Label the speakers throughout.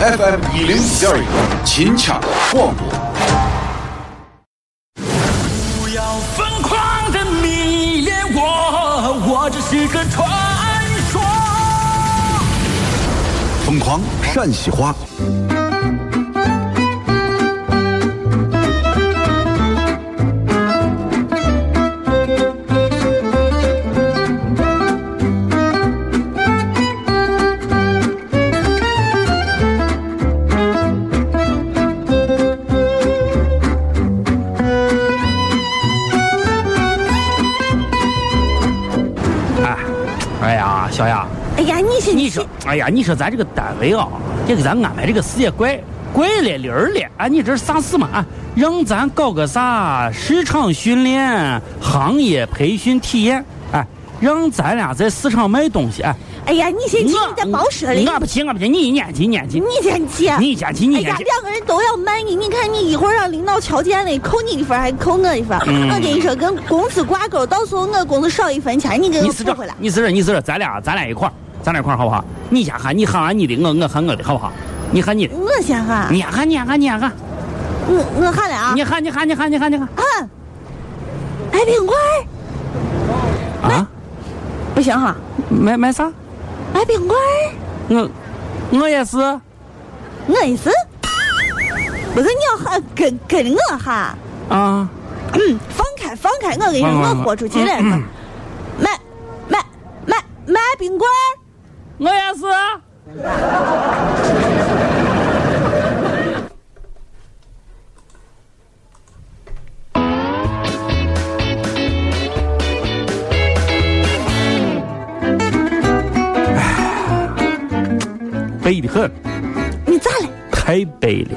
Speaker 1: FM 一零五点一，秦腔广播。
Speaker 2: 不要疯狂的迷恋我，我只是个传说。
Speaker 1: 疯狂陕西话。
Speaker 3: 呀，
Speaker 4: 哎呀，你是
Speaker 3: 你说，哎呀，你说咱这个单位啊，这给咱安排这个事也怪怪了灵儿了啊！你这是啥事嘛？啊，让咱搞个啥市场训练、行业培训体验，哎，让咱俩在市场卖东西，哎，
Speaker 4: 哎呀，你先去，你在报社里，
Speaker 3: 我不去，我不去，你年轻年轻，
Speaker 4: 你先去。
Speaker 3: 你先去，你
Speaker 4: 哎呀，
Speaker 3: 先去。
Speaker 4: 两个人都要卖你，你看你一会儿让领导瞧见了，扣你一分还扣我一分。
Speaker 3: 嗯
Speaker 4: 我跟你说，跟工资挂钩，到时候我工资少一分钱，你给我补回来，。
Speaker 3: 你是这，你是这，咱俩咱俩一块儿，咱俩一块儿好不好？你先喊，你喊完你的，我我喊我的，好不好？你喊你的，
Speaker 4: 我先喊，
Speaker 3: 你喊你喊你喊，
Speaker 4: 我我喊了啊。
Speaker 3: 你喊你喊你喊你喊你喊
Speaker 4: 喊，买冰棍儿
Speaker 3: 啊！
Speaker 4: 不行哈，
Speaker 3: 买买啥？
Speaker 4: 买冰棍儿，
Speaker 3: 我我也是。
Speaker 4: 我也是。不是你要喊跟跟我哈，
Speaker 3: 啊，
Speaker 4: 嗯，放开放开，我跟你说，我豁出去了。买买买买冰棍儿。
Speaker 3: 我也是。背的很，
Speaker 4: 你咋了？
Speaker 3: 太背了。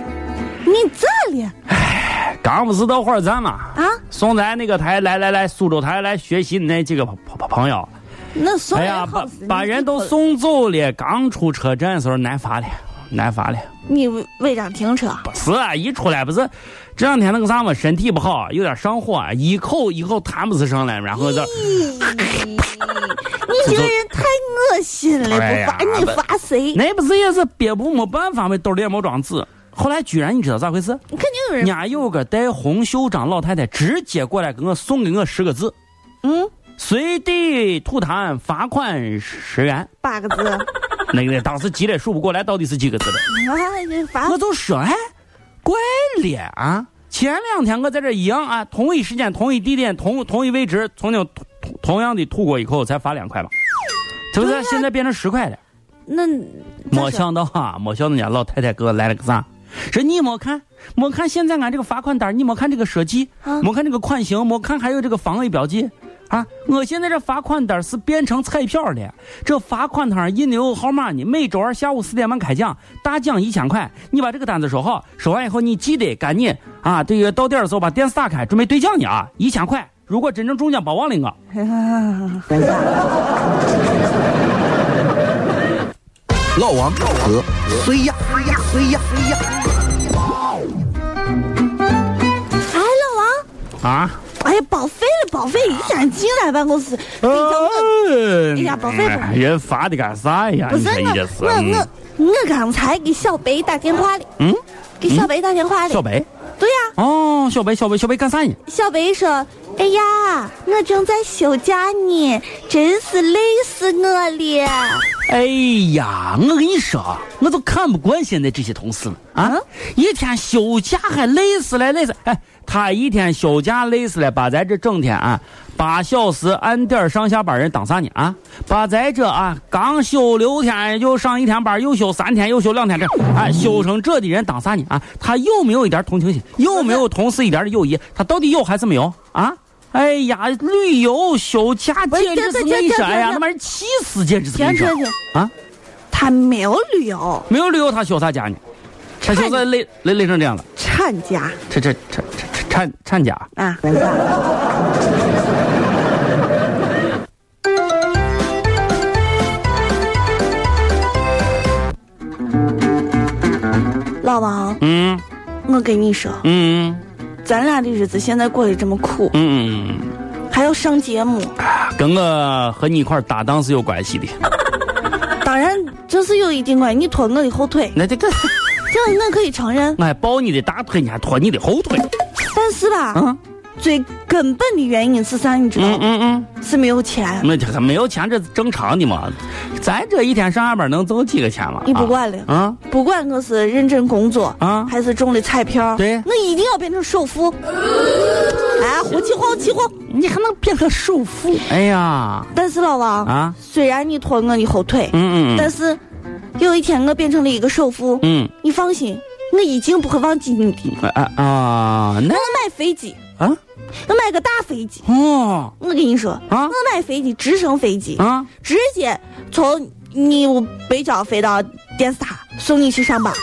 Speaker 4: 你咋了？
Speaker 3: 哎刚不是到火车站嘛，
Speaker 4: 啊？
Speaker 3: 送咱那个台来来来苏州台来学习的那几个朋朋朋友，
Speaker 4: 那送
Speaker 3: 哎呀，把把人都送走了。刚出车站的时候难发了，难发了。
Speaker 4: 你违章停车，
Speaker 3: 不是啊，一出来不是这两天那个啥嘛，身体不好，有点上火，一口一口痰不是上来，然后这
Speaker 4: 你这个人太恶心了，不罚你罚谁？
Speaker 3: 那不是也是憋不没办法嘛，兜里也没装纸。后来居然你知道咋回事？
Speaker 4: 肯定有人
Speaker 3: 人家有个戴红袖章老太太直接过来给我送给我十个字：
Speaker 4: 嗯
Speaker 3: 随地吐痰罚款十元。
Speaker 4: 八个字，
Speaker 3: 那个当时急得数不过来，到底是几个字的？我就说，哎，怪了啊！前两天我在这一样啊，同一时间、同一地点、同同一位置，曾经同同样的吐过一口，才罚两块嘛，是不是？现在变成十块了。
Speaker 4: 那
Speaker 3: 没想到啊，没想到人家老太太给我来了个啥？说你没看，没看现在俺这个罚款单，你没看这个设计，
Speaker 4: 啊
Speaker 3: 没看这个款型，没看还有这个防伪标记。啊！我现在这罚款单是变成彩票了，这罚款单上印的有号码呢。每周二下午四点半开奖，大奖一千块。你把这个单子收好，收完以后你记得赶紧啊，这个到点的时候把电视打开，准备兑奖呢啊，一千块。如果真正中奖，别忘了我。
Speaker 1: 老王和谁呀？谁呀？谁呀？谁呀？
Speaker 4: 哎，老王，
Speaker 3: 啊！
Speaker 4: 哎呀，报废了，报废！一天进来办公室，哎呀报废报废
Speaker 3: 人罚的干啥呀？
Speaker 4: 不是我，我我我刚才给小北打电话了，
Speaker 3: 嗯，
Speaker 4: 给小北打电话了。
Speaker 3: 小北。
Speaker 4: 对呀、
Speaker 3: 哦，小北，小北，小北干啥呢？
Speaker 4: 小北说：“哎呀，我正在休假呢，真是累死我了。
Speaker 3: 哎呀，我跟你说，我都看不惯现在这些同事们啊！
Speaker 4: 嗯
Speaker 3: 一天休假还累死了，累死！哎，他一天休假累死了，把咱这整天啊八小时按点上下班人当啥呢啊？把咱这啊刚休六天又上一天班，又休三天又休两天这哎休成这的人当啥呢啊？他有没有一点同情心？有没有同事一点的友谊？他到底有还是没有啊？哎呀，旅游休假简直是
Speaker 4: 这这这
Speaker 3: 我跟你说，哎呀，他妈人气死，简直是跟你说
Speaker 4: 停停停，
Speaker 3: 啊！
Speaker 4: 他没有旅游，
Speaker 3: 没有旅游他休啥假呢？他现在累累累成这样了，
Speaker 4: 产假
Speaker 3: 这这产产产产假。
Speaker 4: 啊。老王，
Speaker 3: 嗯？
Speaker 4: 我跟你说，
Speaker 3: 嗯
Speaker 4: 咱俩的日子现在过得这么苦，
Speaker 3: 嗯，
Speaker 4: 还要上节目，
Speaker 3: 跟我和你一块搭档是有关系的。
Speaker 4: 当然这是有一定关系，你拖我的后腿，
Speaker 3: 那这个，
Speaker 4: 这我可以承认。
Speaker 3: 我还抱你的大腿，你还拖你的后腿。
Speaker 4: 但是吧，
Speaker 3: 嗯
Speaker 4: 最根本的原因是啥？你知道
Speaker 3: 嗯
Speaker 4: 吗？
Speaker 3: 嗯嗯，
Speaker 4: 是没有钱。
Speaker 3: 那这个没有钱，这是正常的嘛。咱这一天上下班能挣几个钱嘛？
Speaker 4: 你不管了，
Speaker 3: 啊
Speaker 4: 不管我是认真工作
Speaker 3: 啊
Speaker 4: 还是中了彩票，
Speaker 3: 对
Speaker 4: 我一定要变成首富。哎，胡起哄起哄！
Speaker 3: 你还能变成首富？哎呀，
Speaker 4: 但是老王
Speaker 3: 啊
Speaker 4: 虽然你拖我的后腿，
Speaker 3: 嗯嗯
Speaker 4: 但是有一天我变成了一个首富，
Speaker 3: 嗯
Speaker 4: 你放心，我一定不会忘记你的。
Speaker 3: 嗯啊啊，那
Speaker 4: 我买飞机，
Speaker 3: 啊
Speaker 4: 我买个大飞机。
Speaker 3: 哦
Speaker 4: 我跟你说，
Speaker 3: 啊
Speaker 4: 我买飞机，直升飞机，
Speaker 3: 啊，
Speaker 4: 直接从你北郊飞到电视塔，送你去上班。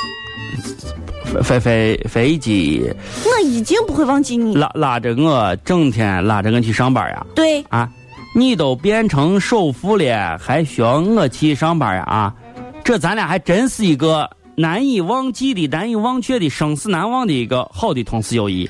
Speaker 3: 飞飞飞机
Speaker 4: 我一定不会忘记你。
Speaker 3: 拉拉着我，整天拉着我去上班呀。
Speaker 4: 对，
Speaker 3: 啊，你都变成首富了，还需要我去上班呀？啊，这咱俩还真是一个难以忘记的、难以忘却的、生死难忘的一个好的同事友谊。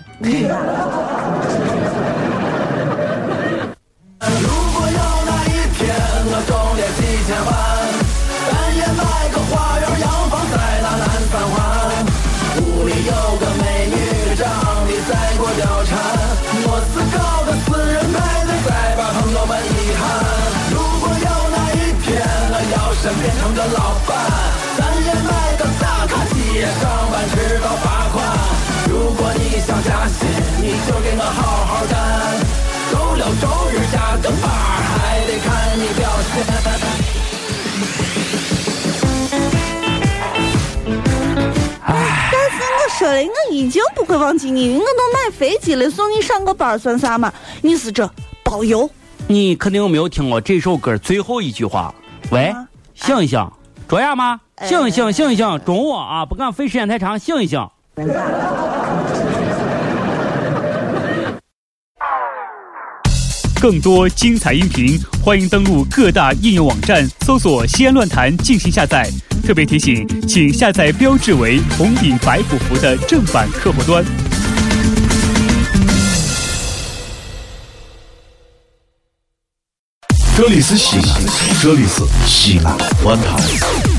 Speaker 4: 说了，我已经不会忘记你，我都买飞机了，送你上个班算啥嘛？你是这包邮？
Speaker 3: 你肯定没有听过这首歌最后一句话。喂
Speaker 4: 啊，
Speaker 3: 醒一醒，着呀吗？
Speaker 4: 哎
Speaker 3: 醒一醒，醒一醒，中午啊，不敢飞时间太长，醒一醒。
Speaker 5: 更多精彩音频，欢迎登录各大应用网站搜索“西安论坛”进行下载。特别提醒，请下载标志为红底白虎符的正版客户端。
Speaker 6: 这里是西安，这里是西安论坛。